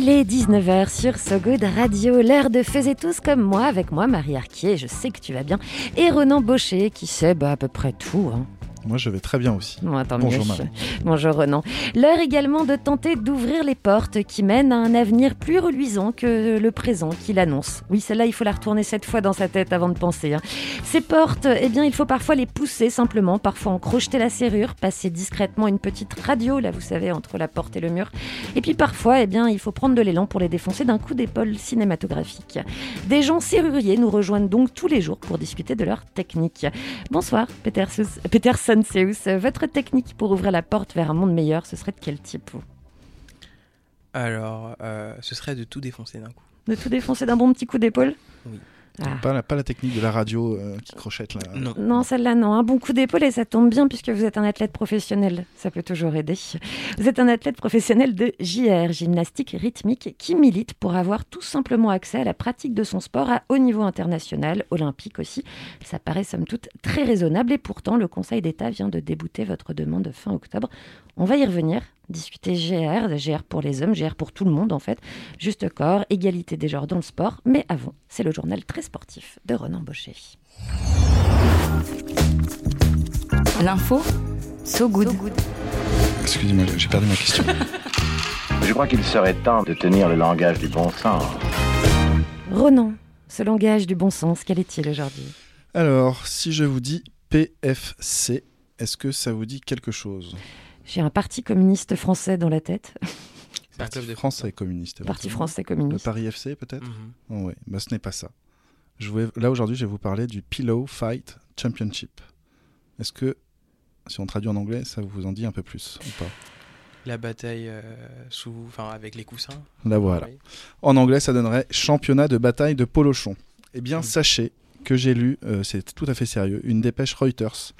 Il est 19h sur So Good Radio, l'heure de Faisez tous comme moi, avec moi Marie Arquier, je sais que tu vas bien, et Ronan Baucher qui sait bah, à peu près tout. hein. Moi, je vais très bien aussi. Bon, Bonjour. Bonjour Ronan. L'heure également de tenter d'ouvrir les portes qui mènent à un avenir plus reluisant que le présent qu'il annonce. Oui, celle-là, il faut la retourner cette fois dans sa tête avant de penser. hein. Ces portes, eh bien, il faut parfois les pousser simplement, parfois en crocheter la serrure, passer discrètement une petite radio, là, vous savez, entre la porte et le mur. Et puis parfois, eh bien, il faut prendre de l'élan pour les défoncer d'un coup d'épaule cinématographique. Des gens serruriers nous rejoignent donc tous les jours pour discuter de leur technique. Bonsoir, Peter Peterson Votre technique pour ouvrir la porte vers un monde meilleur, ce serait de quel type vous? Alors, euh, ce serait de tout défoncer d'un coup. De tout défoncer d'un bon petit coup d'épaule? Oui. Ah. Pas, la, pas la technique de la radio euh, qui crochette là. Non. Non, celle-là, non. Un bon coup d'épaule et ça tombe bien puisque vous êtes un athlète professionnel. Ça peut toujours aider. Vous êtes un athlète professionnel de JR, gymnastique rythmique, qui milite pour avoir tout simplement accès à la pratique de son sport à haut niveau international, olympique aussi. Ça paraît somme toute très raisonnable et pourtant le Conseil d'État vient de débouter votre demande fin octobre. On va y revenir, discuter GR, GR pour les hommes, GR pour tout le monde en fait, juste corps, égalité des genres dans le sport. Mais avant, c'est le journal très sportif de Ronan Baucher. L'info, so good. Excusez-moi, j'ai perdu ma question. Je crois qu'il serait temps de tenir le langage du bon sens. Ronan, ce langage du bon sens, quel est-il aujourd'hui? Alors, si je vous dis PFC, est-ce que ça vous dit quelque chose? J'ai un parti communiste français dans la tête. France est communiste. Parti français Le communiste. Paris FC peut-être Mhm. Oh, ouais. bah, ce n'est pas ça. Je vais- Là aujourd'hui, je vais vous parler du Pillow Fight Championship. Est-ce que, si on traduit en anglais, ça vous en dit un peu plus ou pas? La bataille euh, sous, enfin, avec les coussins. Là voilà. Oui. En anglais, ça donnerait championnat de bataille de polochon. Eh bien, Mm. sachez que j'ai lu, euh, c'est tout à fait sérieux, une dépêche Reuters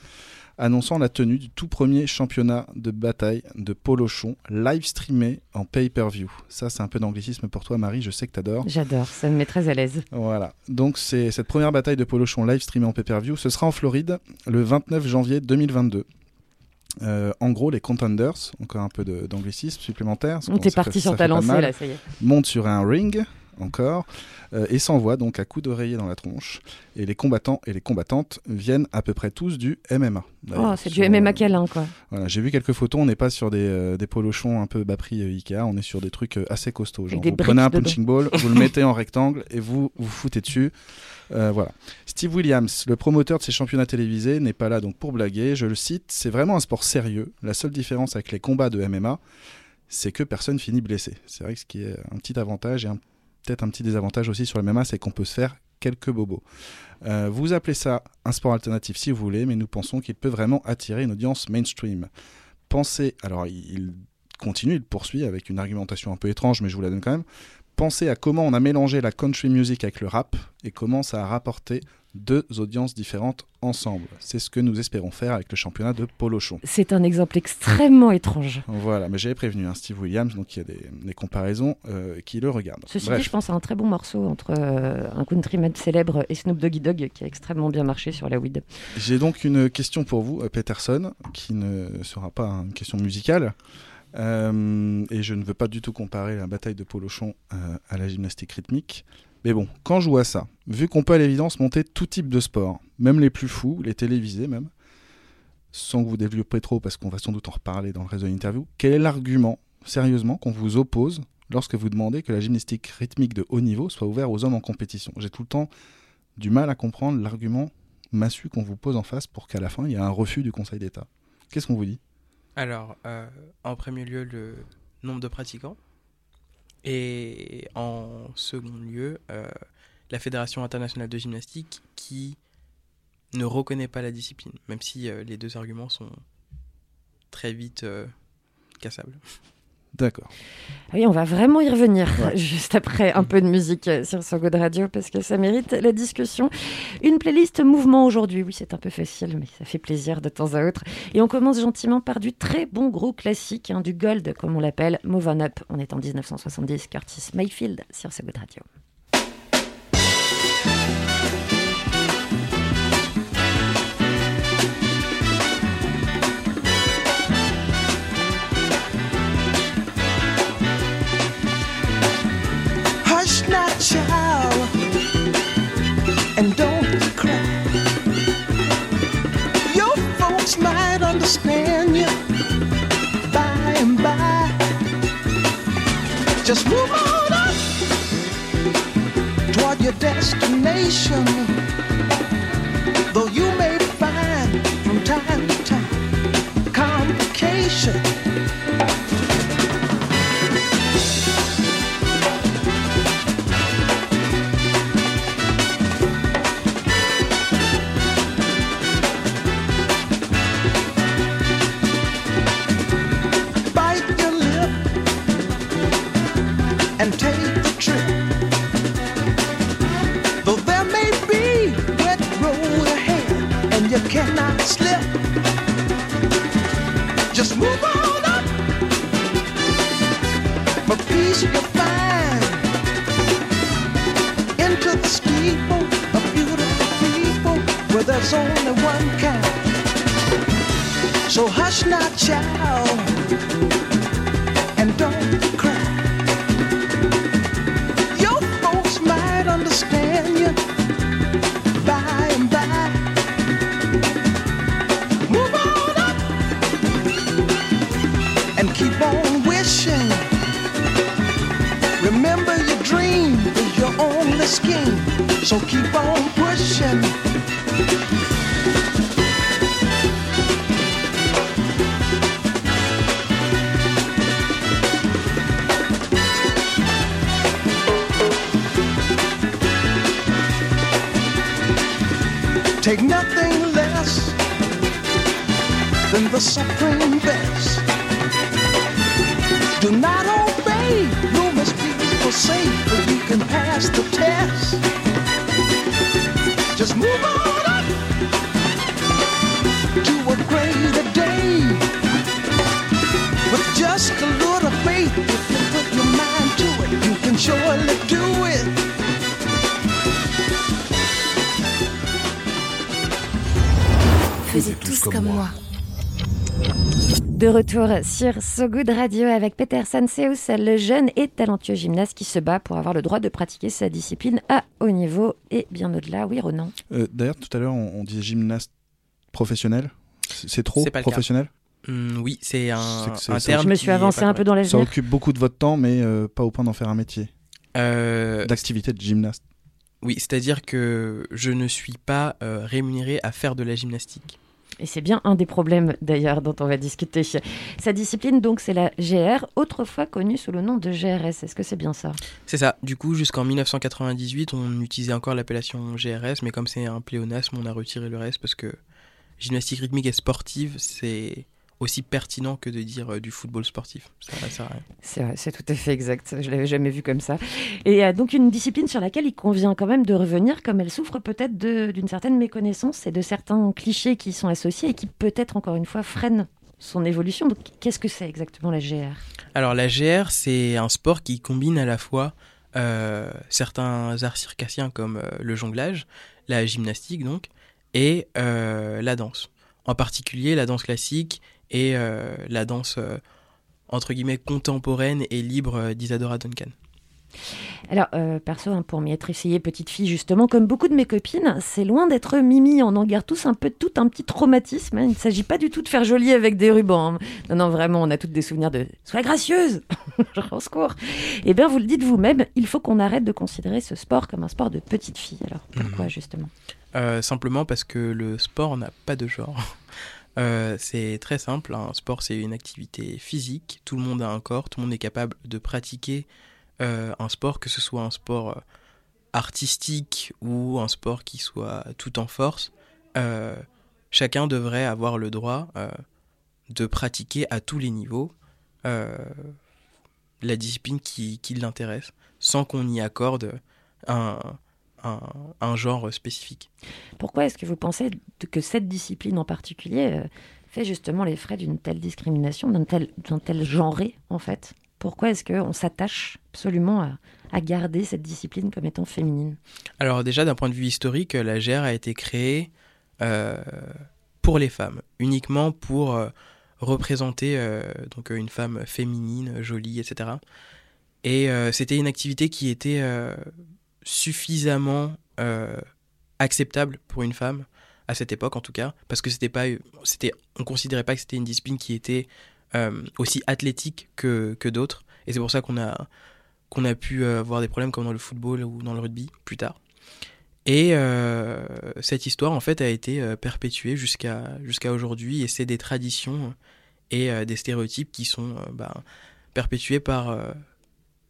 annonçant la tenue du tout premier championnat de bataille de polochon live streamé en pay-per-view. Ça, c'est un peu d'anglicisme pour toi, Marie, je sais que t'adores. J'adore, ça me met très à l'aise. Voilà. Donc, c'est cette première bataille de polochon live streamée en pay-per-view. Ce sera en Floride le 29 janvier 2022. Euh, en gros, les contenders, encore un peu d'anglicisme supplémentaire. parce qu'on T'es sait parti sur ta lancée là, ça y est. monte sur un ring encore euh, et s'envoie donc à coups d'oreiller dans la tronche. Et les combattants et les combattantes viennent à peu près tous du MMA. Oh, c'est du MMA euh, câlin quoi. Voilà, j'ai vu quelques photos. On n'est pas sur des, euh, des polochons un peu bas prix euh, Ikea. On est sur des trucs euh, assez costauds. Genre, vous prenez un punching ball, vous le mettez en rectangle et vous vous foutez dessus. Voilà. Steve Williams, le promoteur de ces championnats télévisés, n'est pas là donc pour blaguer. Je le cite, c'est vraiment un sport sérieux. La seule différence avec les combats de MMA, c'est que personne finit blessé. C'est vrai que ce qui est un petit avantage et un- un petit désavantage aussi sur le MMA, c'est qu'on peut se faire quelques bobos. Euh, vous appelez ça un sport alternatif si vous voulez, mais nous pensons qu'il peut vraiment attirer une audience mainstream. Pensez, alors il il continue, il poursuit avec une argumentation un peu étrange, mais je vous la donne quand même. Pensez à comment on a mélangé la country music avec le rap et comment ça a rapporté deux audiences différentes ensemble. C'est ce que nous espérons faire avec le championnat de polochon. C'est un exemple extrêmement étrange. Voilà, mais j'avais prévenu hein, Steve Williams, donc il y a des, des comparaisons euh, qui le regardent. Ceci Bref. dit, je pense à un très bon morceau entre euh, un countryman célèbre et Snoop Doggy Dogg qui a extrêmement bien marché sur la weed. J'ai donc une question pour vous, euh, Peterson, qui ne sera pas une question musicale. Euh, et je ne veux pas du tout comparer la bataille de Polochon à la gymnastique rythmique. Mais bon, quand je vois ça, vu qu'on peut à l'évidence monter tout type de sport, même les plus fous, les télévisés même, sans que vous développez trop, parce qu'on va sans doute en reparler dans le réseau d'interview, quel est l'argument, sérieusement, qu'on vous oppose lorsque vous demandez que la gymnastique rythmique de haut niveau soit ouverte aux hommes en compétition? J'ai tout le temps du mal à comprendre l'argument massu qu'on vous pose en face pour qu'à la fin, il y ait un refus du Conseil d'État. Qu'est-ce qu'on vous dit? Alors, euh, en premier lieu, le nombre de pratiquants. Et en second lieu, euh, la Fédération internationale de gymnastique qui ne reconnaît pas la discipline, même si euh, les deux arguments sont très vite euh, cassables. D'accord. Oui, on va vraiment y revenir Ouais. juste après un peu de musique euh, sur So Good Radio parce que ça mérite la discussion. Une playlist mouvement aujourd'hui. Oui, c'est un peu facile, mais ça fait plaisir de temps à autre. Et on commence gentiment par du très bon gros classique, hein, du gold comme on l'appelle, Move On Up. On est en 1970, Curtis Mayfield sur So Good Radio. Understand you by and by. Just move on up toward your destination. Though you may find from time to time complication. You cannot slip, just move on up. For peace you'll find into the steeple of beautiful people where there's only one kind. So hush now, child, so keep on pushing. Take nothing less than the supreme best. Do not obey rumors people say, but you can pass the test. Just move on up to a greater day. With just a little faith, if you put your mind to it, you can surely do it. Faisais tous comme moi. De retour sur So Good Radio avec Peter Sanseus, le jeune et talentueux gymnaste qui se bat pour avoir le droit de pratiquer sa discipline à haut niveau et bien au-delà. Oui, Ronan. Euh, D'ailleurs, tout à l'heure, on, on disait gymnaste professionnel. C'est trop C'est pas le cas. professionnel? Hum, oui, c'est un, C'est que c'est- un ça- terme. Je me suis avancé un peu dans Ça l'avenir. occupe beaucoup de votre temps, mais euh, pas au point d'en faire un métier. Euh, D'activité de gymnaste. oui, c'est-à-dire que je ne suis pas euh, rémunéré à faire de la gymnastique. Et c'est bien un des problèmes d'ailleurs dont on va discuter. Sa discipline donc c'est la GR, autrefois connue sous le nom de GRS. Est-ce que c'est bien ça? C'est ça. Du coup, jusqu'en 1998, on utilisait encore l'appellation GRS, mais comme c'est un pléonasme, on a retiré le reste parce que gymnastique rythmique et sportive, c'est aussi pertinent que de dire euh, du football sportif. Ça, ça sert à rien. C'est tout à fait exact. Je l'avais jamais vu comme ça. Et euh, donc une discipline sur laquelle il convient quand même de revenir, comme elle souffre peut-être d'une certaine méconnaissance et de certains clichés qui y sont associés et qui peut-être encore une fois freinent son évolution. Donc qu'est-ce que c'est exactement la GR Alors la GR, c'est un sport qui combine à la fois euh, certains arts circassiens comme le jonglage, la gymnastique donc, et la danse. En particulier la danse classique et euh, la danse euh, entre guillemets contemporaine et libre d'Isadora Duncan. Alors, euh, perso, hein, pour m'y être essayée petite fille, justement, comme beaucoup de mes copines, c'est loin d'être mimi. On en garde tous un peu tout un petit traumatisme. hein. Il ne s'agit pas du tout de faire joli avec des rubans. hein. Non, non, vraiment, on a toutes des souvenirs de « sois gracieuse !» Genre, au secours. Eh bien, vous le dites vous-même, il faut qu'on arrête de considérer ce sport comme un sport de petite fille. Alors, pourquoi, justement? Euh, simplement parce que le sport n'a pas de genre. Euh, c'est très simple, un sport c'est une activité physique, tout le monde a un corps, tout le monde est capable de pratiquer euh, un sport, que ce soit un sport euh, artistique ou un sport qui soit tout en force. Chacun devrait avoir le droit de pratiquer à tous les niveaux. La discipline qui l'intéresse, sans qu'on y accorde un, un, un genre spécifique. Pourquoi est-ce que vous pensez que cette discipline en particulier euh, fait justement les frais d'une telle discrimination, d'un tel, d'un tel genré en fait? Pourquoi est-ce qu'on s'attache absolument à, à garder cette discipline comme étant féminine? Alors déjà, d'un point de vue historique, la GR a été créée euh, pour les femmes, uniquement pour euh, représenter euh, donc une femme féminine, jolie, etc. Et c'était une activité qui était suffisamment euh, acceptable pour une femme à cette époque en tout cas, parce que c'était pas, c'était, on considérait pas que c'était une discipline qui était euh, aussi athlétique que, que d'autres, et c'est pour ça qu'on a qu'on a pu euh, avoir des problèmes comme dans le football ou dans le rugby plus tard. Et euh, cette histoire en fait a été euh, perpétuée jusqu'à jusqu'à aujourd'hui, et c'est des traditions et euh, des stéréotypes qui sont euh, ben, perpétués par euh,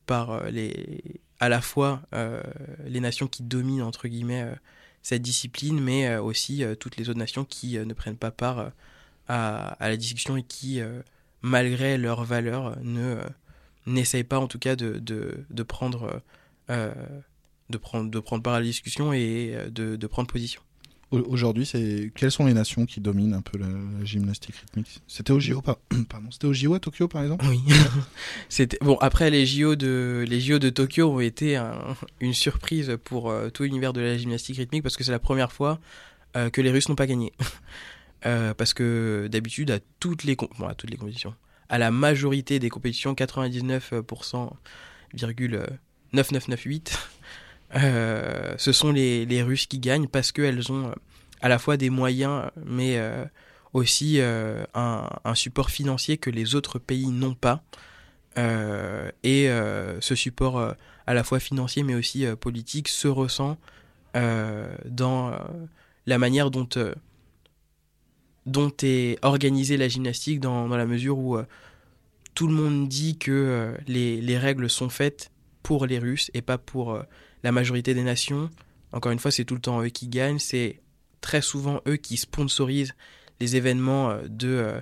par euh, les à la fois euh, les nations qui dominent entre guillemets euh, cette discipline, mais euh, aussi toutes les autres nations qui ne prennent pas part à, la discussion et qui, malgré leurs valeurs, ne n'essayent pas en tout cas de, de, de prendre de prendre de prendre part à la discussion et de, de prendre position. Au- Aujourd'hui, quelles sont les nations qui dominent un peu la, gymnastique rythmique? C'était au JO, pardon, c'était au JO à Tokyo par exemple? Oui. Bon. Après les JO de les JO de Tokyo ont été un- une surprise pour euh, tout l'univers de la gymnastique rythmique parce que c'est la première fois euh, que les Russes n'ont pas gagné. Euh, parce que d'habitude à com- à toutes les compétitions, à la majorité des compétitions, 99% virgule 9998, euh, ce sont les, Russes qui gagnent parce qu'elles ont euh, à la fois des moyens, mais euh, aussi un, support financier que les autres pays n'ont pas. Et ce support à la fois financier mais aussi politique se ressent dans la manière dont, est organisée la gymnastique dans, la mesure où tout le monde dit que les, les règles sont faites pour les Russes et pas pour la majorité des nations. Encore une fois, c'est tout le temps eux qui gagnent, c'est très souvent eux qui sponsorisent les événements euh, de euh,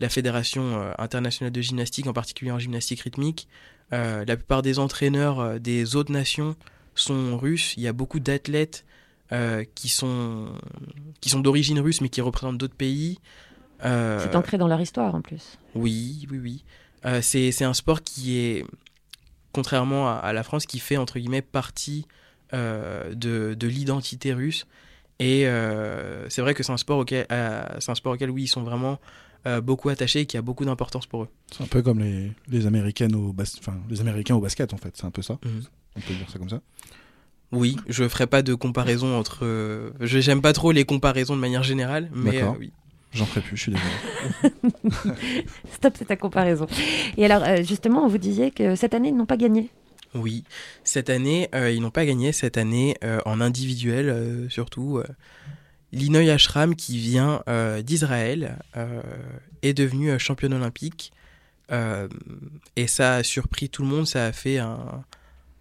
la Fédération euh, internationale de gymnastique, en particulier en gymnastique rythmique. La plupart des entraîneurs des autres nations sont russes. Il y a beaucoup d'athlètes qui sont, qui sont d'origine russe mais qui représentent d'autres pays. C'est ancré dans leur histoire en plus. oui, oui, oui. C'est un sport qui est, contrairement à, à la France, qui fait entre guillemets partie euh, de, de l'identité russe. Et euh, c'est vrai que c'est un sport auquel, euh, c'est un sport auquel oui, ils sont vraiment beaucoup attachés et qui a beaucoup d'importance pour eux. C'est un peu comme les, les américaines au bas... enfin les américains au basket en fait, c'est un peu ça. Mhm. On peut dire ça comme ça. Oui, je ferai pas de comparaison entre. euh, je j'aime pas trop les comparaisons de manière générale, mais euh, oui. J'en ferai plus, je suis désolé. Stop, c'est ta comparaison. Et alors, euh, justement, vous disiez que cette année, ils n'ont pas gagné. Oui, cette année, euh, ils n'ont pas gagné cette année euh, en individuel, euh, surtout. Euh, Linoy Ashram, qui vient euh, d'Israël, euh, est devenu euh, championne olympique. Euh, et ça a surpris tout le monde, ça a fait un,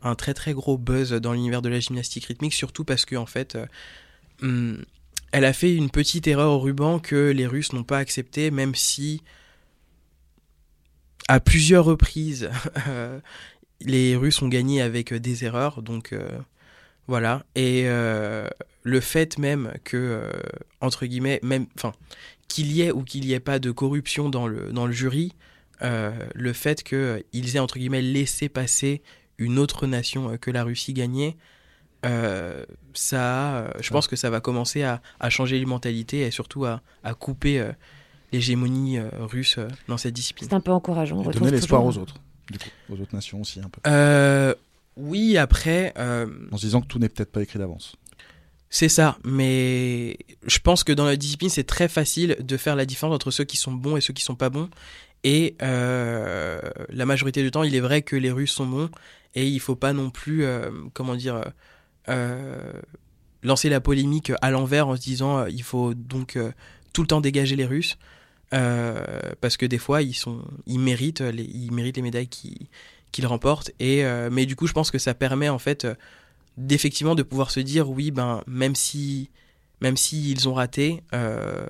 un très très gros buzz dans l'univers de la gymnastique rythmique, surtout parce que en fait, euh, hum, elle a fait une petite erreur au ruban que les Russes n'ont pas accepté, même si à plusieurs reprises, les Russes ont gagné avec euh, des erreurs, donc euh, voilà. Et euh, le fait même que, qu'il y ait ou qu'il n'y ait pas de corruption dans le, jury, le fait qu'ils aient, laissé passer une autre nation que la Russie gagner, euh, ça, euh, je pense que ça va commencer à, à changer les mentalités et surtout à, à couper euh, l'hégémonie euh, russe euh, dans cette discipline. C'est un peu encourageant. on Et donner l'espoir toujours- aux autres, du coup, aux autres nations aussi un peu. Euh, oui, après, euh, En se disant que tout n'est peut-être pas écrit d'avance. c'est ça, mais je pense que dans la discipline, c'est très facile de faire la différence entre ceux qui sont bons et ceux qui sont pas bons. Et euh, la majorité du temps, il est vrai que les Russes sont bons et il faut pas non plus, euh, comment dire, lancer la polémique à l'envers en se disant euh, il faut donc euh, tout le temps dégager les Russes euh, parce que des fois ils sont, ils méritent les, ils méritent les médailles qu'ils remportent. Et euh, mais du coup, je pense que ça permet en fait euh, d'effectivement de pouvoir se dire oui, ben même si même si ils ont raté, euh,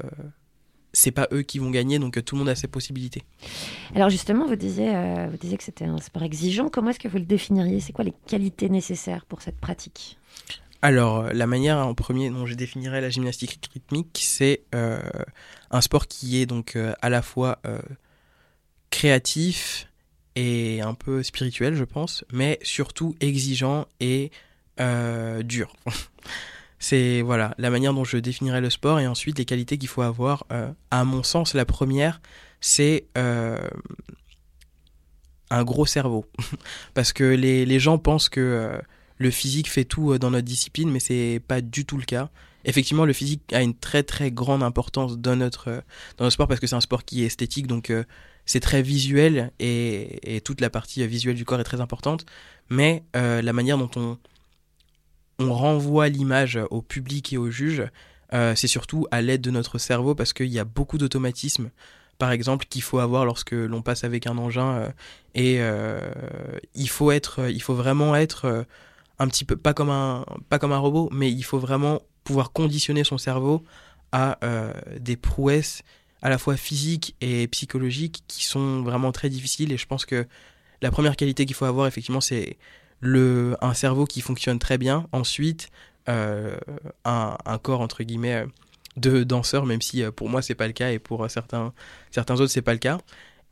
c'est pas eux qui vont gagner, donc euh, tout le monde a ses possibilités. Alors justement, vous disiez, euh, vous disiez que c'était un sport exigeant. Comment est-ce que vous le définiriez? C'est quoi les qualités nécessaires pour cette pratique? Alors, euh, la manière en premier dont je définirais la gymnastique rythmique, c'est euh, un sport qui est donc euh, à la fois créatif et un peu spirituel, je pense, mais surtout exigeant et dur. c'est voilà la manière dont je définirais le sport et ensuite les qualités qu'il faut avoir. euh, à mon sens, la première, c'est euh, un gros cerveau, parce que les, les gens pensent que euh, le physique fait tout dans notre discipline, mais c'est pas du tout le cas. Effectivement, le physique a une très très grande importance dans notre dans sport parce que c'est un sport qui est esthétique, donc c'est très visuel et, et toute la partie visuelle du corps est très importante. Mais la manière dont on on renvoie l'image au public et au juge, euh, c'est surtout à l'aide de notre cerveau parce qu'il y a beaucoup d'automatismes, par exemple, qu'il faut avoir lorsque l'on passe avec un engin euh, et euh, il faut être, il faut vraiment être un petit peu pas comme un pas comme un robot, mais il faut vraiment pouvoir conditionner son cerveau à des prouesses à la fois physiques et psychologiques qui sont vraiment très difficiles et je pense que la première qualité qu'il faut avoir effectivement c'est un cerveau qui fonctionne très bien. Ensuite, euh, un, corps entre guillemets euh, de danseur, même si euh, pour moi c'est pas le cas et pour certains, certains autres c'est pas le cas.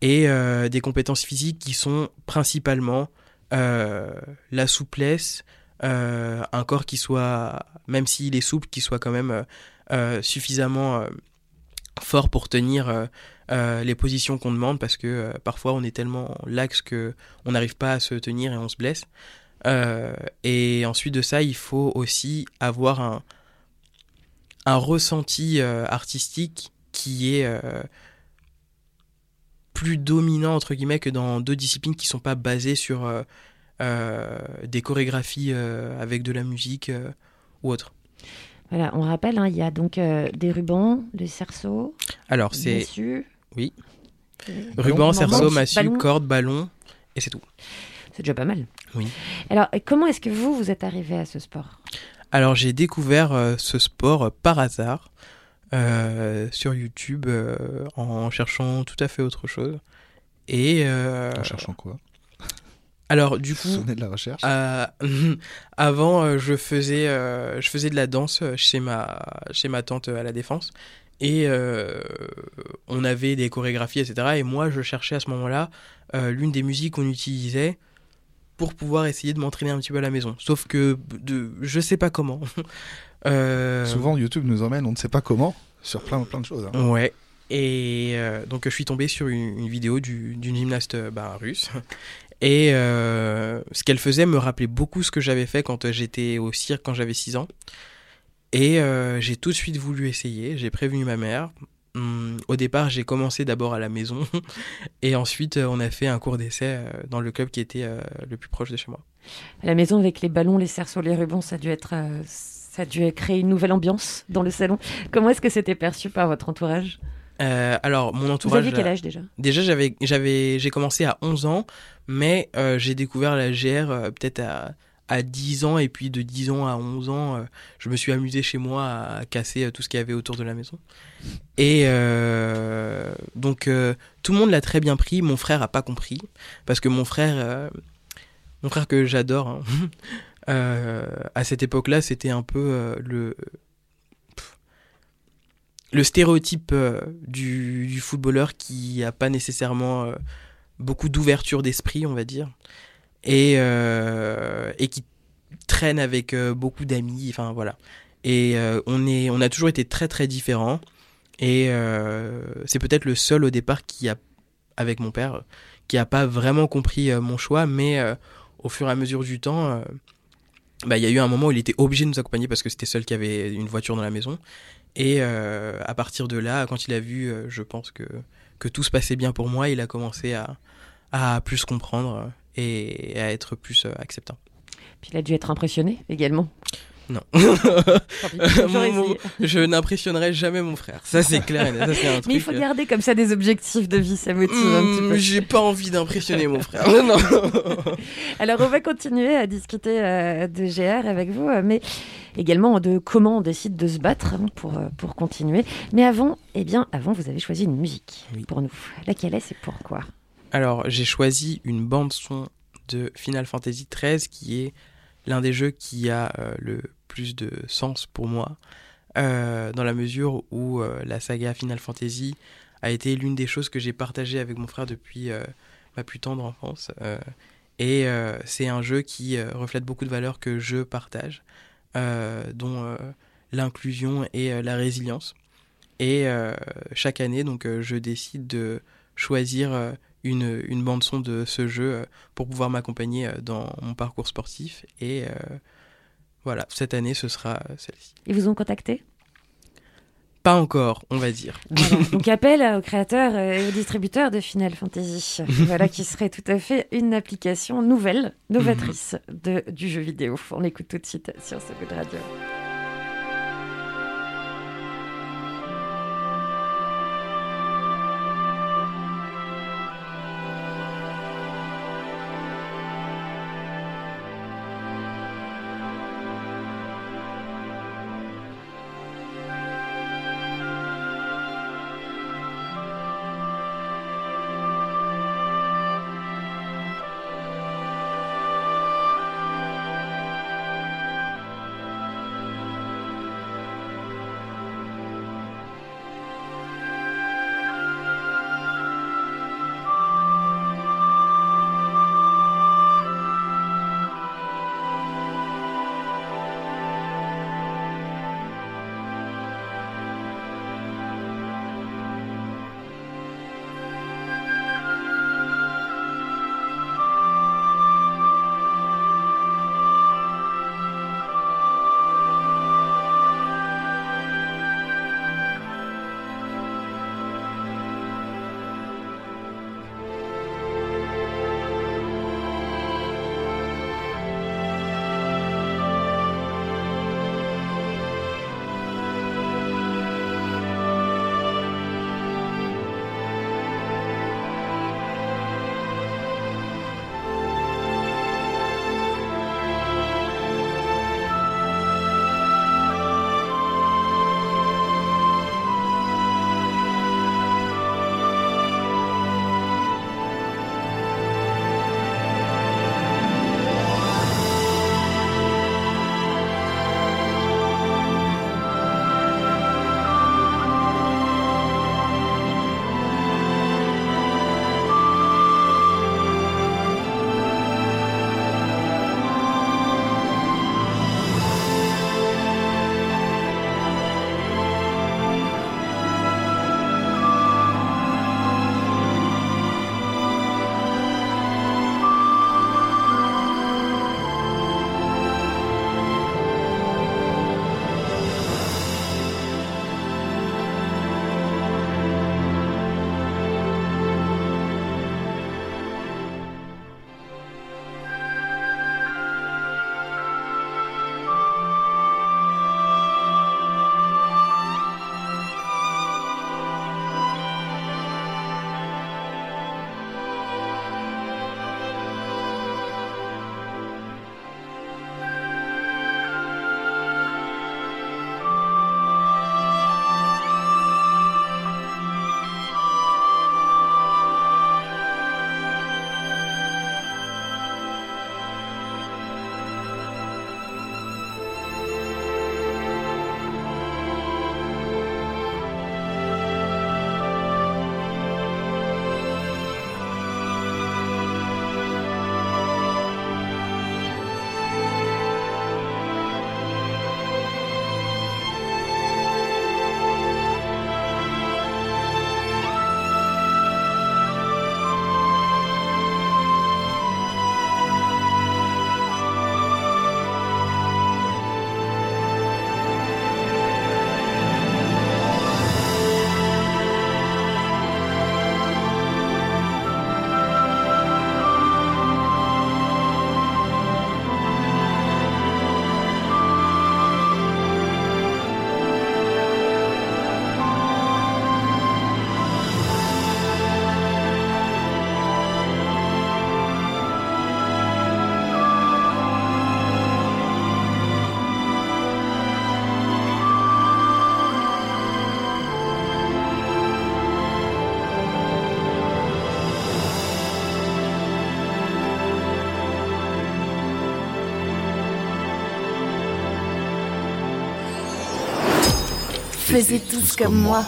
Et des compétences physiques qui sont principalement la souplesse, un corps qui soit, même s'il est souple, qui soit quand même suffisamment fort pour tenir les positions qu'on demande parce que parfois on est tellement lax que on n'arrive pas à se tenir et on se blesse. Euh, et ensuite de ça, il faut aussi avoir un, un ressenti euh, artistique qui est euh, plus dominant entre guillemets que dans d'autres disciplines qui sont pas basées sur des chorégraphies avec de la musique ou autre. Voilà, on rappelle, hein, il y a donc des rubans, des cerceaux, Alors des c'est massues. oui, ruban, cerceau, massue, ballons. corde, ballon et c'est tout. C'est déjà pas mal. Oui. Alors, comment est-ce que vous, vous êtes arrivé à ce sport? Alors j'ai découvert euh, ce sport euh, par hasard euh, sur YouTube euh, en cherchant tout à fait autre chose. Et euh, En cherchant quoi? Alors du coup, de la recherche euh, avant euh, je faisais euh, je faisais de la danse chez ma chez ma tante à la défense et euh, on avait des chorégraphies etc. Et moi je cherchais à ce moment-là euh, l'une des musiques qu'on utilisait pour pouvoir essayer de m'entraîner un petit peu à la maison. Sauf que de je sais pas comment. Euh, Souvent, YouTube nous emmène, on ne sait pas comment, sur plein, plein de choses. hein. Ouais. Et euh, donc je suis tombé sur une, une vidéo du- d'une gymnaste bah, russe. Et euh, ce qu'elle faisait me rappelait beaucoup ce que j'avais fait quand j'étais au cirque quand j'avais 6 ans. Et j'ai tout de suite voulu essayer. J'ai prévenu ma mère. Hum, au départ, j'ai commencé d'abord à la maison. et ensuite, euh, on a fait un cours d'essai euh, dans le club qui était euh, le plus proche de chez moi. À la maison, avec les ballons, les cerceaux, les rubans, ça a dû être, ça a dû créer une nouvelle ambiance dans le salon. Comment est-ce que c'était perçu par votre entourage? Euh, alors, mon Vous entourage. aviez quel âge déjà? Déjà, j'avais, j'avais, j'ai commencé à 11 ans, mais euh, j'ai découvert la GR euh, peut-être à, à 10 ans, et puis de 10 ans à 11 ans, euh, je me suis amusé chez moi à, casser euh, tout ce qu'il y avait autour de la maison. Et euh, donc, tout le monde l'a très bien pris, mon frère a pas compris, parce que mon frère, mon frère que j'adore, hein, à cette époque-là, c'était un peu le le stéréotype du, du footballeur qui a pas nécessairement beaucoup d'ouverture d'esprit, on va dire, et, euh, et qui traîne avec euh, beaucoup d'amis, enfin voilà. Et euh, on, est, on a toujours été très très différents, et c'est peut-être le seul au départ qui a, avec mon père, qui a pas vraiment compris mon choix, mais au fur et à mesure du temps, bah, il y a eu un moment où il était obligé de nous accompagner parce que c'était seul qui avait une voiture dans la maison. Et à partir de là, quand il a vu, je pense que, que tout se passait bien pour moi, il a commencé à, à plus comprendre et à être plus euh, acceptant. Puis il a dû être impressionné également. Non. Mon- je n'impressionnerai jamais mon frère. Ça, c'est clair. et. Ça, Mais il faut euh, garder comme ça des objectifs de vie, ça motive un petit hmm, peu. J'ai pas envie d'impressionner mon frère. non. Alors, on va continuer à discuter euh, de GR avec vous, mais également de comment on décide de se battre hein, pour, pour continuer. Mais avant, eh bien, avant, vous avez choisi une musique Oui. pour nous. Laquelle est et pourquoi? Alors, j'ai choisi une bande son de Final Fantasy XIII qui est l'un des jeux qui a euh, le plus de sens pour moi, euh, dans la mesure où euh, la saga Final Fantasy a été l'une des choses que j'ai partagées avec mon frère depuis ma plus tendre enfance. et c'est un jeu qui reflète beaucoup de valeurs que je partage, dont l'inclusion et la résilience. Et chaque année, donc, je décide de choisir une, une bande son de ce jeu euh, pour pouvoir m'accompagner euh, dans mon parcours sportif. Et euh, voilà, cette année, ce sera celle-ci. Ils vous ont contacté? Pas encore, on va dire. Voilà. Donc appel aux créateurs et aux distributeurs de Final Fantasy, voilà qui serait tout à fait une application nouvelle, novatrice de, du jeu vidéo. On l'écoute tout de suite sur ce bout de radio. Faisiez tous comme moi.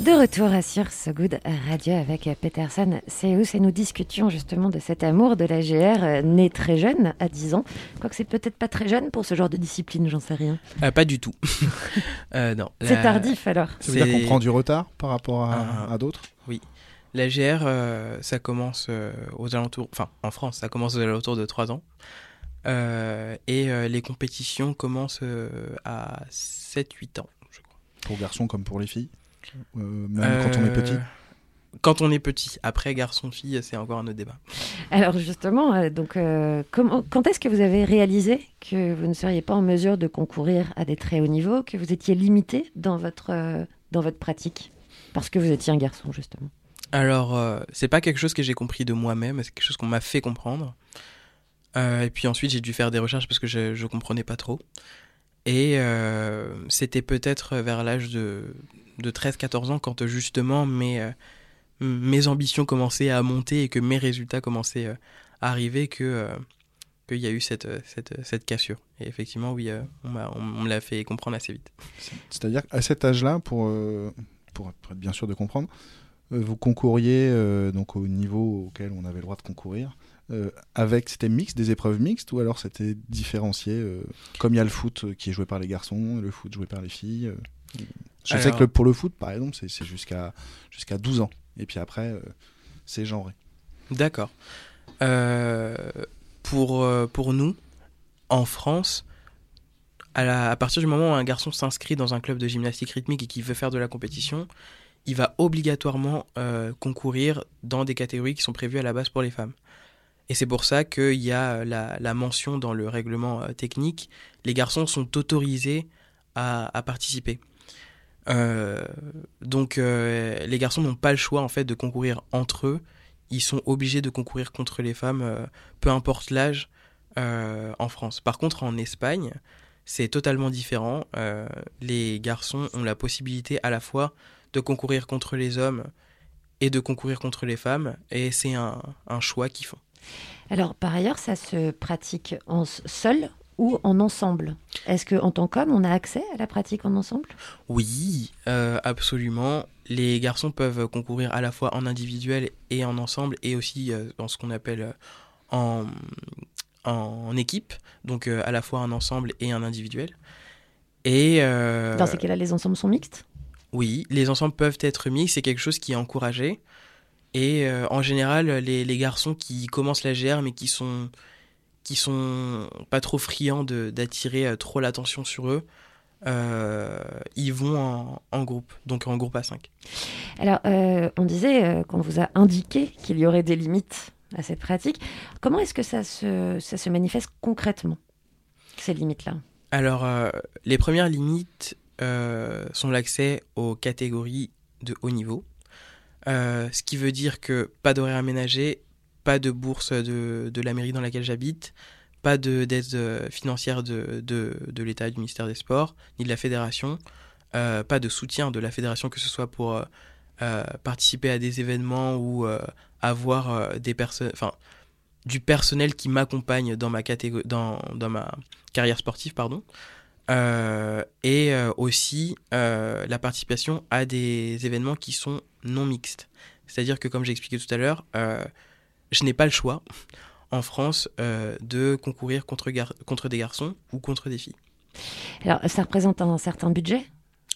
De retour sur So Good Radio avec Peterson Seus et nous discutions justement de cet amour de la GR euh, né très jeune, à 10 ans. Quoique c'est peut-être pas très jeune pour ce genre de discipline, j'en sais rien. Euh, pas du tout. Euh, non. C'est La- tardif alors. Ça veut dire qu'on prend du retard par rapport à, Ah. à d'autres? Oui. La GR, euh, ça commence euh, aux alentours, enfin en France, ça commence aux alentours de 3 ans. Euh, et euh, les compétitions commencent euh, à 7-8 ans. Pour garçons comme pour les filles Euh, Même quand on est petit Euh, Quand on est petit. Après, garçon-fille, c'est encore un autre débat. Alors justement, euh, donc, euh, comment, quand est-ce que vous avez réalisé que vous ne seriez pas en mesure de concourir à des très hauts niveaux, que vous étiez limité dans votre, euh, dans votre pratique? Parce que vous étiez un garçon, justement. Alors, euh, c'est pas quelque chose que j'ai compris de moi-même, c'est quelque chose qu'on m'a fait comprendre. Euh, et puis ensuite, j'ai dû faire des recherches parce que je, je comprenais pas trop. Et euh, c'était peut-être vers l'âge de, de 13-14 ans quand justement mes, euh, mes ambitions commençaient à monter et que mes résultats commençaient euh, à arriver que qu'il y a eu cette, cette, cette cassure. Et effectivement, oui, on, me l'a fait comprendre assez vite. C'est-à-dire qu'à cet âge-là, pour, pour, être bien sûr de comprendre, vous concouriez donc au niveau auquel on avait le droit de concourir. Euh, avec c'était mixte, des épreuves mixtes ou alors c'était différencié euh, comme il y a le foot euh, qui est joué par les garçons, le foot joué par les filles. euh. Je sais que le- pour le foot par exemple c'est jusqu'à jusqu'à 12 ans et puis après c'est genré. D'accord. Pour, pour nous, en France, à, la- à partir du moment où un garçon s'inscrit dans un club de gymnastique rythmique et qu'il veut faire de la compétition, il va obligatoirement concourir dans des catégories qui sont prévues à la base pour les femmes. Et c'est pour ça qu'il y a la, la mention dans le règlement euh, technique, les garçons sont autorisés à, participer. Euh, donc euh, les garçons n'ont pas le choix en fait de concourir entre eux ils sont obligés de concourir contre les femmes, euh, peu importe l'âge, euh, en France. Par contre, en Espagne, c'est totalement différent. Euh, les garçons ont la possibilité à la fois de concourir contre les hommes et de concourir contre les femmes, et c'est un choix qu'ils font. Alors, par ailleurs, ça se pratique en seul ou en ensemble? Est-ce qu'en tant qu'homme, on a accès à la pratique en ensemble? Oui, euh, absolument. Les garçons peuvent concourir à la fois en individuel et en ensemble, et aussi euh, dans ce qu'on appelle euh, en, en équipe, donc euh, à la fois un ensemble et un individuel. Et Dans ces cas-là, les ensembles sont mixtes? oui, les ensembles peuvent être mixtes, c'est quelque chose qui est encouragé. Et euh, en général, les, les garçons qui commencent la GR mais qui sont qui sont pas trop friands d'attirer euh, trop l'attention sur eux, euh, ils vont en, en groupe, donc en groupe à 5. Alors, euh, on disait qu'on vous a indiqué qu'il y aurait des limites à cette pratique. Comment est-ce que ça se, ça se manifeste concrètement, ces limites-là? Alors, les premières limites sont l'accès aux catégories de haut niveau. Euh, ce qui veut dire que pas d'horaire aménagé, pas de bourse de, de la mairie dans laquelle j'habite, pas de- d'aide euh, financière de, de, de l'État, du ministère des Sports, ni de la fédération, euh, pas de soutien de la fédération, que ce soit pour participer à des événements ou avoir des personnes, du personnel qui m'accompagne dans ma catégorie, dans, dans ma carrière sportive, pardon. Euh, et euh, aussi euh, la participation à des événements qui sont non mixtes. C'est-à-dire que, comme j'ai expliqué tout à l'heure, je n'ai pas le choix en France de concourir contre, gar- contre des garçons ou contre des filles. Alors, ça représente un certain budget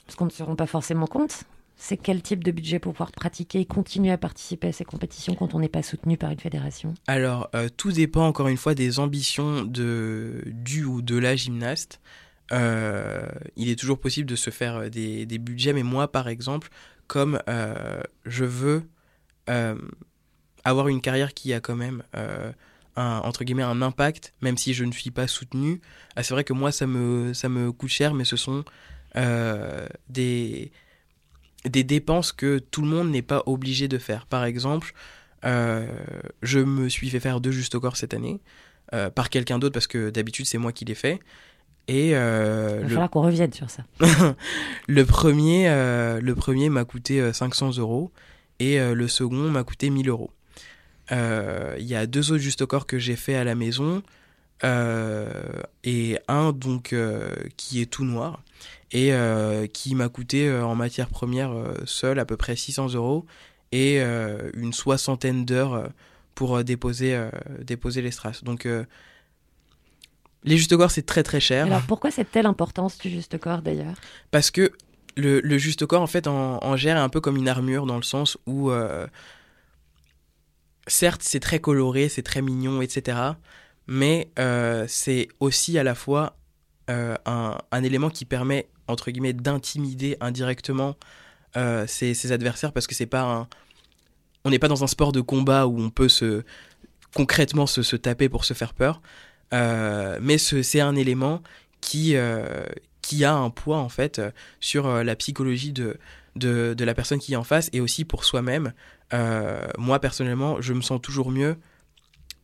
Parce qu'on ne se rend pas forcément compte. C'est quel type de budget pour pouvoir pratiquer et continuer à participer à ces compétitions quand on n'est pas soutenu par une fédération? Alors, tout dépend encore une fois des ambitions de, du ou de la gymnaste. Euh, il est toujours possible de se faire euh, des, des budgets, mais moi, par exemple, comme euh, je veux avoir une carrière qui a quand même un, entre guillemets un impact, même si je ne suis pas soutenu, ah, c'est vrai que moi, ça me, ça me coûte cher, mais ce sont des, des dépenses que tout le monde n'est pas obligé de faire. Par exemple, je me suis fait faire deux justes au corps cette année par quelqu'un d'autre parce que d'habitude c'est moi qui les fais. Et euh, Il va le, falloir qu'on revienne sur ça. le premier, euh, le premier m'a coûté euh, 500 euros et euh, le second m'a coûté 1000 euros. Euh, Il y a deux autres justes au corps que j'ai fait à la maison euh, et un donc euh, qui est tout noir. et euh, qui m'a coûté euh, en matière première euh, seule à peu près 600 euros et euh, une soixantaine d'heures euh, pour euh, déposer, euh, déposer les strass. Donc euh, les juste corps c'est très très cher Alors pourquoi cette telle importance du juste corps d'ailleurs? Parce que le, le juste corps en fait en, en gère est un peu comme une armure dans le sens où euh, certes c'est très coloré, c'est très mignon, etc. Mais euh, c'est aussi à la fois euh, un, un élément qui permet entre guillemets d'intimider indirectement ses, ses adversaires parce que c'est pas un on n'est pas dans un sport de combat où on peut se concrètement se, se taper pour se faire peur Euh, mais ce- c'est un élément qui euh, qui a un poids en fait euh, sur la psychologie de, de, la personne qui est en face et aussi pour soi-même. Moi personnellement, je me sens toujours mieux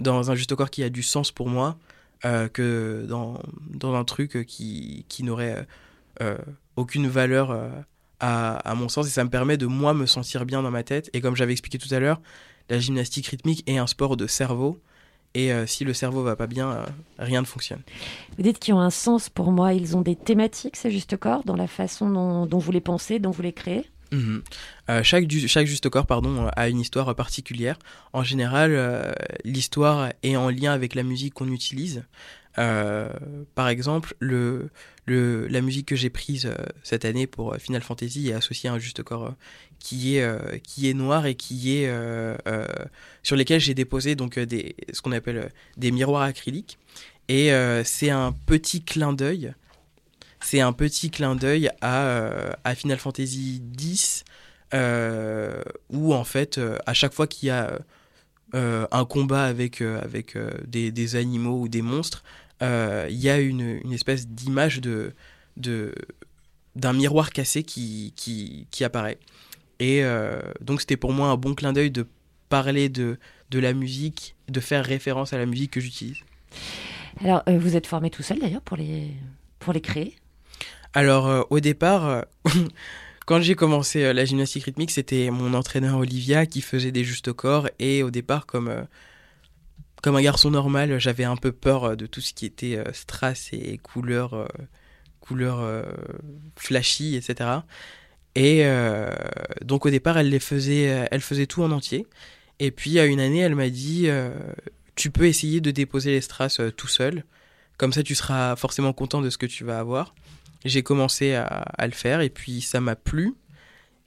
dans un juste corps qui a du sens pour moi que dans, dans un truc qui, qui n'aurait aucune valeur à, à mon sens. Et ça me permet de moi me sentir bien dans ma tête. Et comme j'avais expliqué tout à l'heure, la gymnastique rythmique est un sport de cerveau et euh, si le cerveau va pas bien, euh, rien ne fonctionne. Vous dites qu'ils ont un sens pour moi, ils ont des thématiques, ces juste corps, dans la façon dont, dont vous les pensez, dont vous les créez Mhm. Euh, chaque, du- chaque juste corps pardon, a une histoire particulière. En général, l'histoire est en lien avec la musique qu'on utilise. Euh, par exemple, le, la musique que j'ai prise euh, cette année pour euh, Final Fantasy est associée à un juste corps qui, est, qui est noir et qui est sur lesquels j'ai déposé donc des, ce qu'on appelle des miroirs acryliques. Et c'est un petit clin d'œil c'est un petit clin d'œil à, Final Fantasy X, où en fait, à chaque fois qu'il y a un combat avec, avec des, animaux ou des monstres, il y a une, une espèce d'image de, de, d'un miroir cassé qui, qui, qui apparaît. Et euh, donc c'était pour moi un bon clin d'œil de parler de, de la musique, de faire référence à la musique que j'utilise. Alors, euh, vous êtes formé tout seul d'ailleurs pour les, pour les créer? Alors, euh, au départ, euh, quand j'ai commencé euh, la gymnastique rythmique, c'était mon entraîneur Olivia qui faisait des justes corps. Et au départ, comme, euh, comme un garçon normal, j'avais un peu peur euh, de tout ce qui était euh, strass et couleurs, euh, couleurs euh, flashy, etc. Et donc, au départ, elle, les faisait, elle faisait tout en entier. Et puis, à une année, elle m'a dit Tu peux essayer de déposer les strass tout seul. Comme ça, tu seras forcément content de ce que tu vas avoir. J'ai commencé à le faire et puis ça m'a plu.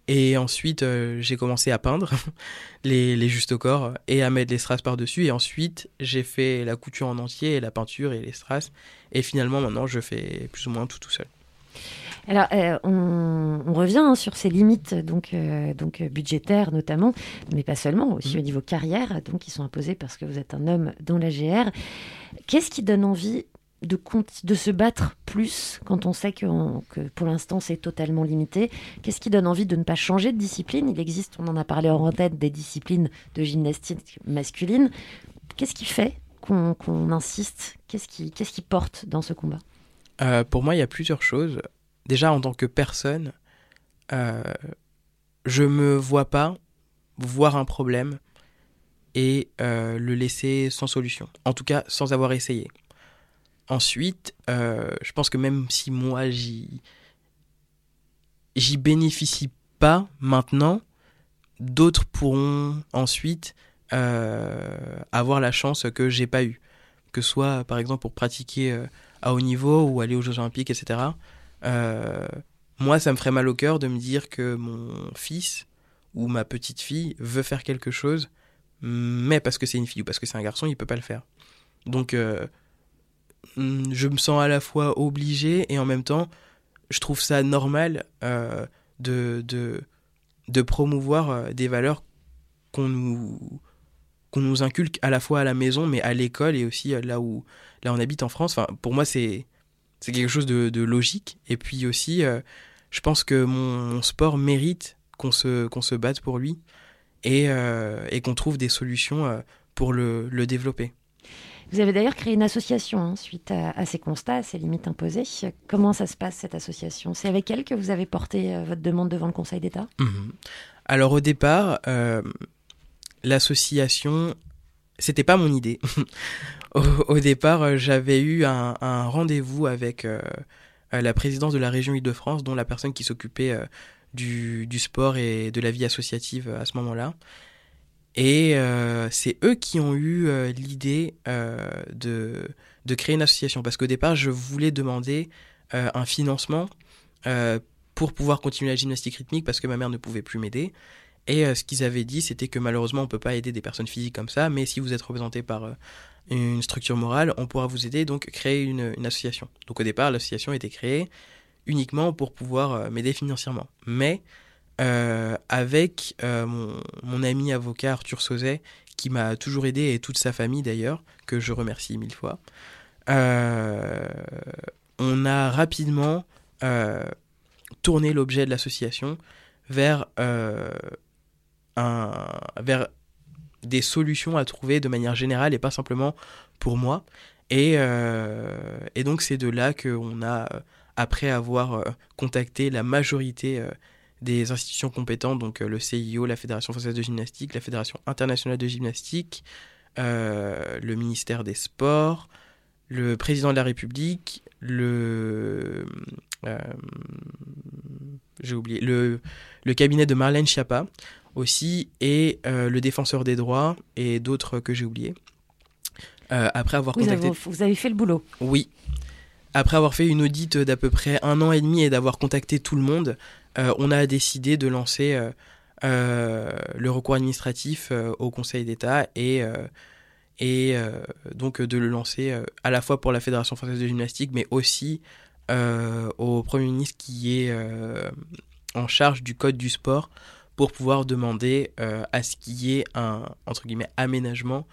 Et ensuite, euh, j'ai commencé à peindre les, les justes corps et à mettre les strass par-dessus. Et ensuite, j'ai fait la couture en entier et la peinture et les strass. Et finalement, maintenant, je fais plus ou moins tout tout seul. Alors, euh, on, on revient hein, sur ces limites donc, euh, donc budgétaires notamment, mais pas seulement, aussi Mhm. au niveau carrière, donc qui sont imposées parce que vous êtes un homme dans la GR. Qu'est-ce qui donne envie de, se battre plus quand on sait que, pour l'instant c'est totalement limité Qu'est-ce qui donne envie de ne pas changer de discipline? Il existe, on en a parlé en tête, des disciplines de gymnastique masculine. Qu'est-ce qui fait qu'on insiste? Qu'est-ce qui, qu'est-ce qui porte dans ce combat? Euh, pour moi, il y a plusieurs choses. Déjà, en tant que personne, euh, je me vois pas voir un problème et euh, le laisser sans solution. En tout cas, sans avoir essayé. Ensuite, euh, je pense que même si moi, j'y j'y bénéficie pas maintenant, d'autres pourront ensuite euh, avoir la chance que j'ai pas eu. Que ce soit, par exemple, pour pratiquer euh, à haut niveau ou aller aux Jeux Olympiques, etc. Moi, ça me ferait mal au cœur de me dire que mon fils ou ma petite fille veut faire quelque chose, mais parce que c'est une fille ou parce que c'est un garçon, il peut pas le faire. Donc, je me sens à la fois obligé et en même temps, je trouve ça normal euh, de, de, promouvoir euh, des valeurs qu'on nous, nous inculque à la fois à la maison, mais à l'école et aussi euh, là où là on habite en France. Enfin, pour moi, c'est quelque chose de, de logique. Et puis aussi, je pense que mon, sport mérite qu'on se, se batte pour lui et, et qu'on trouve des solutions pour le, le développer. Vous avez d'ailleurs créé une association hein, suite à, ces constats, à ces limites imposées. Comment ça se passe cette association? C'est avec elle que vous avez porté euh, votre demande devant le Conseil d'État? Mhm. Alors au départ, euh, l'association, c'était pas mon idée. au, départ, euh, j'avais eu un, rendez-vous avec, euh, la présidence de la région Île-de-France, dont la personne qui s'occupait du, sport et de la vie associative à ce moment-là. Et euh, c'est eux qui ont eu euh, l'idée euh, de, de créer une association. Parce qu'au départ, je voulais demander un financement pour pouvoir continuer la gymnastique rythmique parce que ma mère ne pouvait plus m'aider. Et ce qu'ils avaient dit, c'était que malheureusement, on ne peut pas aider des personnes physiques comme ça, mais si vous êtes représenté par une structure morale, on pourra vous aider, donc créer une, une association. Donc au départ, l'association été créée uniquement pour pouvoir m'aider financièrement. Mais euh, avec euh, mon, ami avocat Arthur Sauzet, qui m'a toujours aidé, et toute sa famille d'ailleurs, que je remercie mille fois, euh, on a rapidement tourné l'objet de l'association vers, vers des solutions à trouver de manière générale et pas simplement pour moi. Et, et donc c'est de là qu'on a, après avoir contacté la majorité des institutions compétentes, donc euh, le CIO, la Fédération française de gymnastique, la Fédération internationale de gymnastique, euh, le ministère des Sports, le président de la République, le... euh, j'ai oublié, le, le cabinet de Marlène Schiappa aussi, et euh, le défenseur des droits, et d'autres que j'ai oubliés. Euh, après avoir Vous contacté... avez, vous avez fait le boulot. Oui. Après avoir fait une audite d'à peu près un an et demi et d'avoir contacté tout le monde, on a décidé de lancer euh, euh, le recours administratif euh, au Conseil d'État et, euh, euh, donc de le lancer euh, à la fois pour la Fédération française de gymnastique, mais aussi euh, au Premier ministre qui est euh, en charge du Code du sport pour pouvoir demander euh, à ce qu'il y ait un aménagement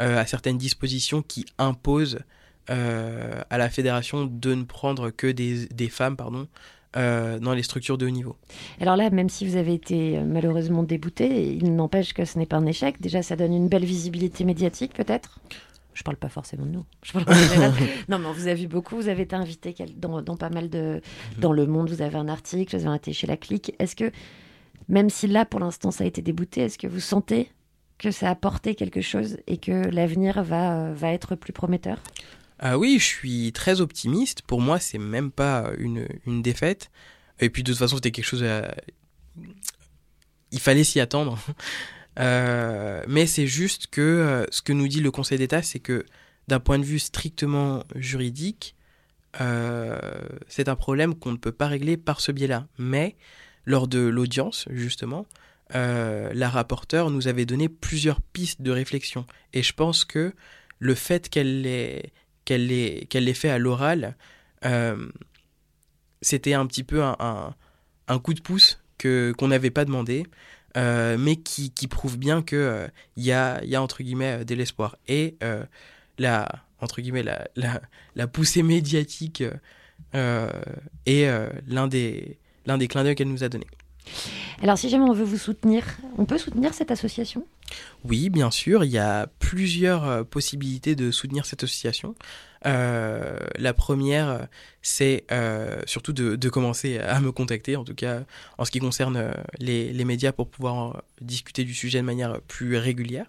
euh, à certaines dispositions qui imposent euh, à la fédération de ne prendre que des, des femmes pardon, euh, dans les structures de haut niveau. Alors là, même si vous avez été euh, malheureusement débouté, il n'empêche que ce n'est pas un échec. Déjà, ça donne une belle visibilité médiatique, peut-être? Je parle pas forcément de nous. Je parle non, mais on vous a vu beaucoup. Vous avez été invité dans, dans pas mal de. Dans Le Monde, vous avez un article, vous avez été chez La Clique. Est-ce que, même si là, pour l'instant, ça a été débouté, est-ce que vous sentez que ça a apporté quelque chose et que l'avenir va, euh, va être plus prometteur? Ah oui, je suis très optimiste. Pour moi, c'est même pas une, une défaite. Et puis de toute façon, c'était quelque chose à... Il fallait s'y attendre. Euh, mais c'est juste que euh, ce que nous dit le Conseil d'État, c'est que d'un point de vue strictement juridique, euh, c'est un problème qu'on ne peut pas régler par ce biais-là. Mais lors de l'audience, justement, euh, la rapporteure nous avait donné plusieurs pistes de réflexion. Et je pense que le fait qu'elle l'ait qu'elle l'ait l'ait fait à l'oral, euh, c'était un petit peu un, un, coup de pouce qu'on n'avait pas demandé, euh, mais qui, qui prouve bien euh, il y a y a entre guillemets euh, de l'espoir et euh, la entre guillemets la la, poussée médiatique euh, est euh, l'un des des clins d'œil qu'elle nous a donné. Alors, si jamais on veut vous soutenir, on peut soutenir cette association? Oui, bien sûr, il y a plusieurs euh, possibilités de soutenir cette association. Euh, la première, c'est euh, surtout de, commencer à me contacter, en tout cas en ce qui concerne les, médias, pour pouvoir discuter du sujet de manière plus régulière.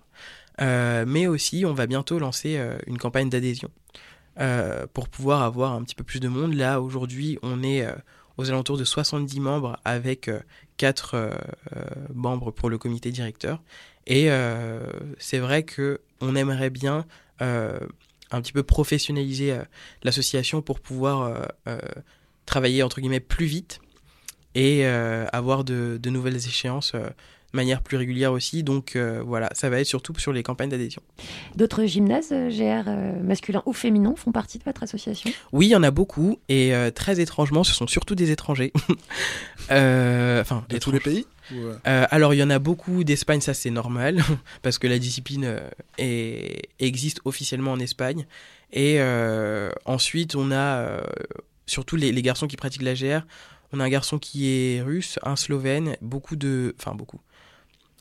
Mais aussi, on va bientôt lancer une campagne d'adhésion pour pouvoir avoir un petit peu plus de monde. Là, aujourd'hui, on est aux alentours de 70 membres avec euh, 4 euh, euh, membres pour le comité directeur. Et euh, c'est vrai que on aimerait bien euh, un petit peu professionnaliser euh, l'association pour pouvoir euh, euh, travailler entre guillemets plus vite et euh, avoir de, de nouvelles échéances euh, de manière plus régulière aussi. Donc euh, voilà, ça va être surtout sur les campagnes d'adhésion. D'autres gymnases euh, GR euh, masculins ou féminins font partie de votre association? Oui, il y en a beaucoup et euh, très étrangement, ce sont surtout des étrangers. Euh, Enfin, De tous les pays? Euh, alors, il y en a beaucoup d'Espagne, ça c'est normal, parce que la discipline euh, existe officiellement en Espagne. Et euh, ensuite, on a surtout les, garçons qui pratiquent la GR. On a un garçon qui est russe, un slovène, beaucoup de. Enfin, beaucoup.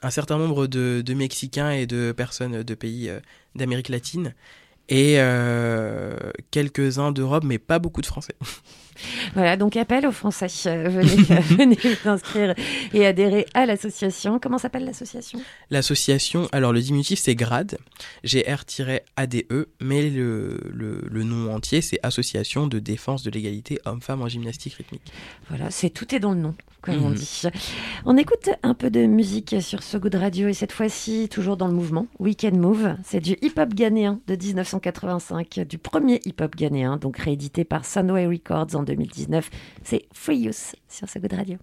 Un certain nombre de, de Mexicains et de personnes de pays d'Amérique latine. Et quelques-uns d'Europe, mais pas beaucoup de Français. Voilà, donc appel aux Français. Euh, venez, euh, venez vous inscrire et adhérer à l'association. Comment s'appelle l'association? L'association, alors le diminutif c'est GRADE, G-R-A-D-E, mais le, le, le nom entier c'est Association de défense de l'égalité homme-femme en gymnastique rythmique. Voilà, c'est tout est dans le nom, comme on Mhm. dit. On écoute un peu de musique sur So Good Radio et cette fois-ci toujours dans le mouvement Weekend Move. C'est du hip-hop ghanéen de 1985, du premier hip-hop ghanéen, donc réédité par Sunway Records en 2019. C'est Free Use sur So Good Radio.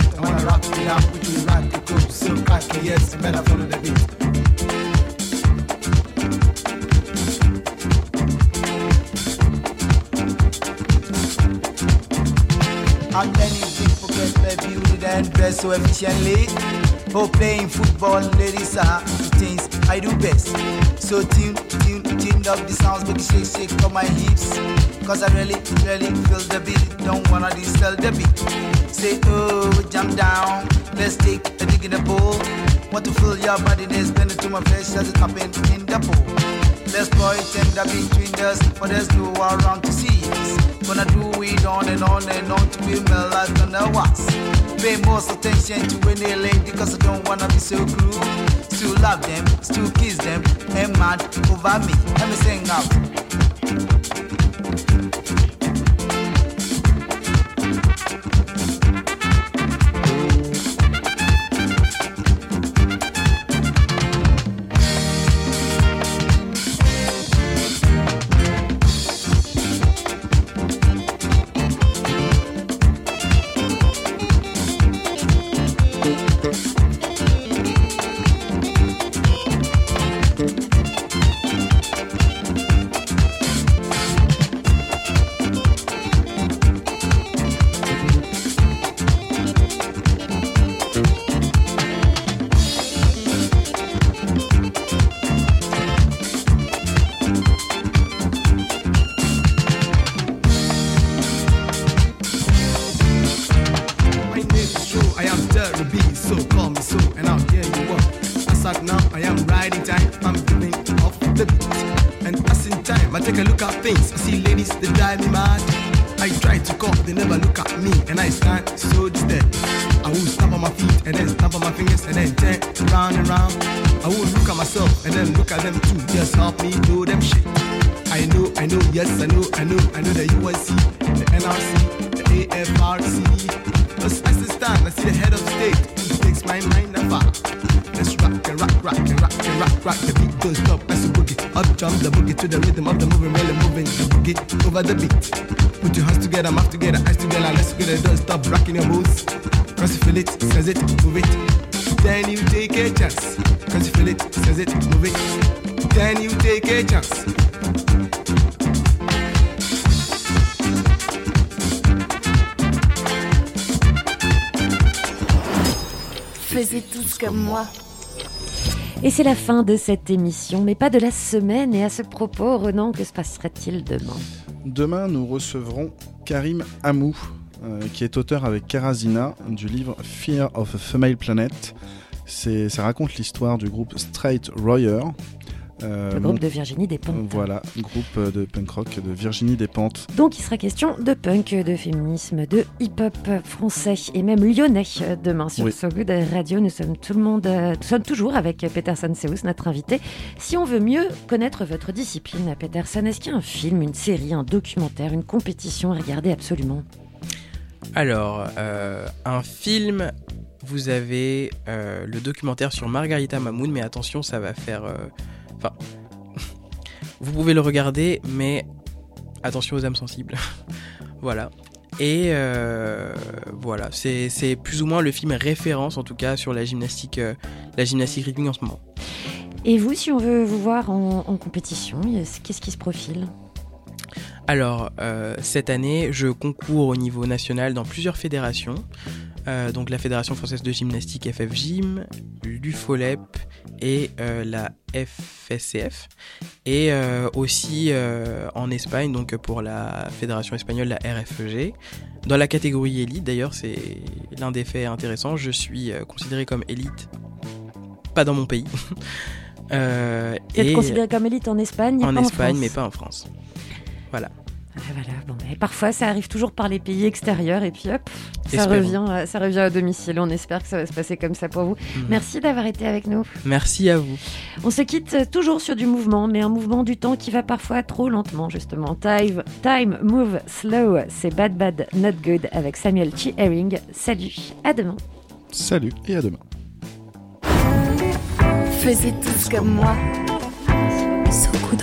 Bright. I wanna rock it out with you, rock it cool, so cocky, yes, you better follow the beat. How many people get their beauty and dress so efficiently? Oh, playing football, ladies are the things I do best. So tune, tune, tune up the sounds, it shake, shake on my hips. Cause I really, really feel the beat, don't wanna distill the beat. Say, oh, jump down, let's take a dig in the pool. Want to feel your body, there's been to my flesh as it happen in the pool. Let's play tender between us, but there's no one around to see us. Gonna do it on and on and on to be like on the wax. Pay most attention to any lady, cause I don't wanna be so cruel. Still love them, still kiss them, and mad over me. Let me sing out. Drive mad. I try to call, they never look at me, and I stand so distant. I will stamp on my feet, and then stamp on my fingers, and then turn round and round. I will look at myself, and then look at them too, just help me do them shit. I know, I know, yes, I know, I know, I know the UNC, the NRC, the AFRC. Cause as it stand, I see the head of state, who takes my mind afar. Let's rock and rock, rock and rock and rock, rock. The beat don't stop as a boogie. Up jump the boogie to the rhythm of the moving, really moving boogie over the beat. Put your hands together, mouth together, eyes together, let's together. Don't stop rocking your moves. Cause you feel it, says it, move it. Then you take a chance. Cause you feel it, says it, move it. Then you take a chance. Faisez tous comme moi. Et c'est la fin de cette émission, mais pas de la semaine. Et à ce propos, Renan, que se passerait-il demain? Demain, nous recevrons Karim Amou, euh, qui est auteur avec Karazina du livre Fear of a Female Planet. Ça raconte l'histoire du groupe Straight Royer. Euh, Le groupe mon- de Virginie Despentes. Voilà, groupe de punk rock de Virginie Despentes. Donc il sera question de punk, de féminisme, de hip-hop français et même lyonnais euh, demain sur Oui. So Good Radio. Nous sommes tout le monde, euh, nous sommes toujours avec Peterson Seus, notre invité. Si on veut mieux connaître votre discipline, Peterson, est-ce qu'il y a un film, une série, un documentaire, une compétition à regarder absolument? Alors, euh, un film, vous avez euh, le documentaire sur Margarita Mamoun, mais attention, ça va faire... euh, Enfin, vous pouvez le regarder, mais attention aux âmes sensibles. voilà. Et euh, voilà, c'est plus ou moins le film référence en tout cas sur la gymnastique, euh, la gymnastique rythmique en ce moment. Et vous, si on veut vous voir en, en compétition, qu'est-ce qui se profile? Alors, euh, cette année, je concours au niveau national dans plusieurs fédérations. Euh, donc la Fédération française de gymnastique FF Gym, l'UFOLEP et euh, la FSCF. Et euh, aussi en Espagne, donc pour la Fédération espagnole, la RFEG. Dans la catégorie élite, d'ailleurs, c'est l'un des faits intéressants. Je suis considéré comme élite, pas dans mon pays. Vous êtes et considéré comme élite en Espagne en pas Espagne, France. mais pas en France. Voilà. Ah, voilà, bon, mais parfois ça arrive toujours par les pays extérieurs et puis hop, ça Espérons. revient, euh, ça revient à domicile. On espère que ça va se passer comme ça pour vous. Mhm. Merci d'avoir été avec nous. Merci à vous. On se quitte toujours sur du mouvement, mais un mouvement du temps qui va parfois trop lentement, justement. Time, time move slow, c'est Bad Bad Not Good avec Samuel T. Herring. Salut, à demain. Salut et à demain. Faisiez tous comme moi. So Good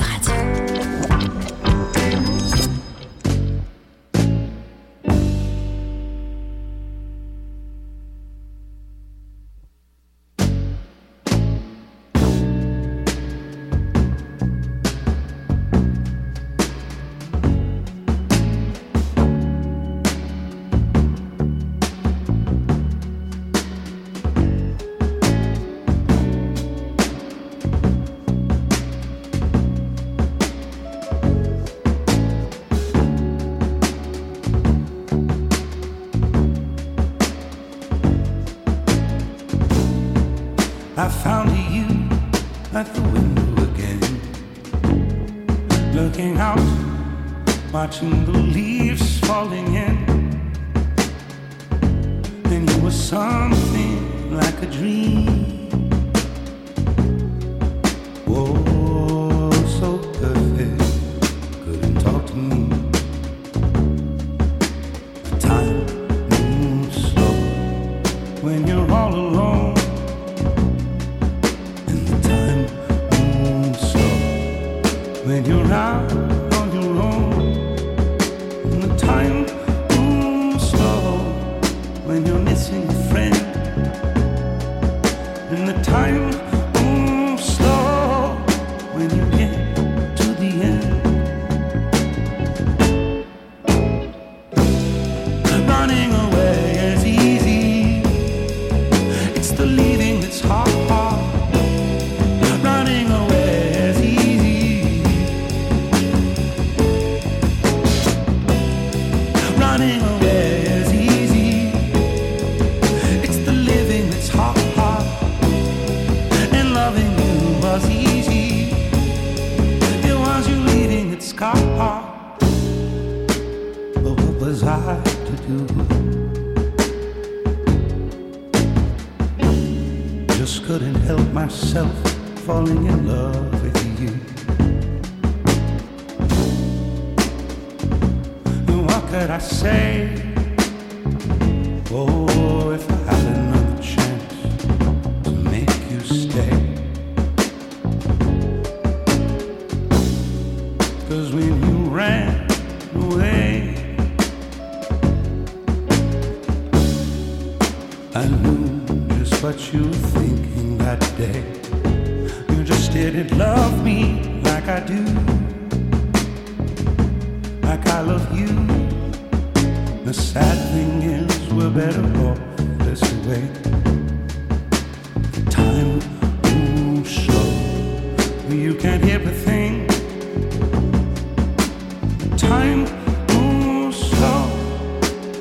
Time moves slow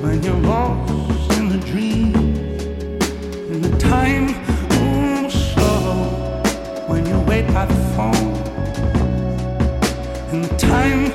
when you're lost in the dream. And the time moves slow when you wait by the phone. And the time